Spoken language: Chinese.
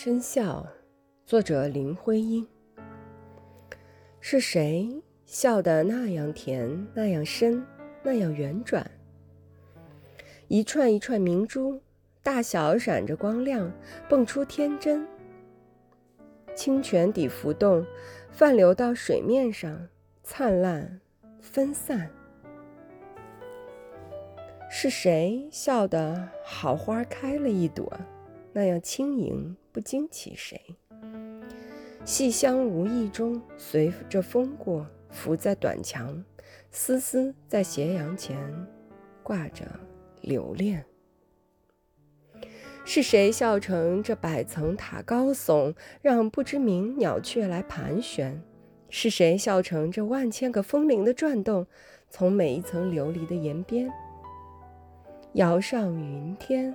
生笑，作者林徽因。是谁笑得那样甜，那样深，那样圆转？一串一串明珠，大小闪着光亮，蹦出天真。清泉底浮动，泛流到水面上，灿烂分散。是谁笑得好花开了一朵？那样轻盈，不惊起谁。细香无意中随着风过，浮在短墙，丝丝在斜阳前挂着留恋。是谁笑成这百层塔高耸，让不知名鸟雀来盘旋？是谁笑成这万千个风铃的转动，从每一层琉璃的檐边摇上云天？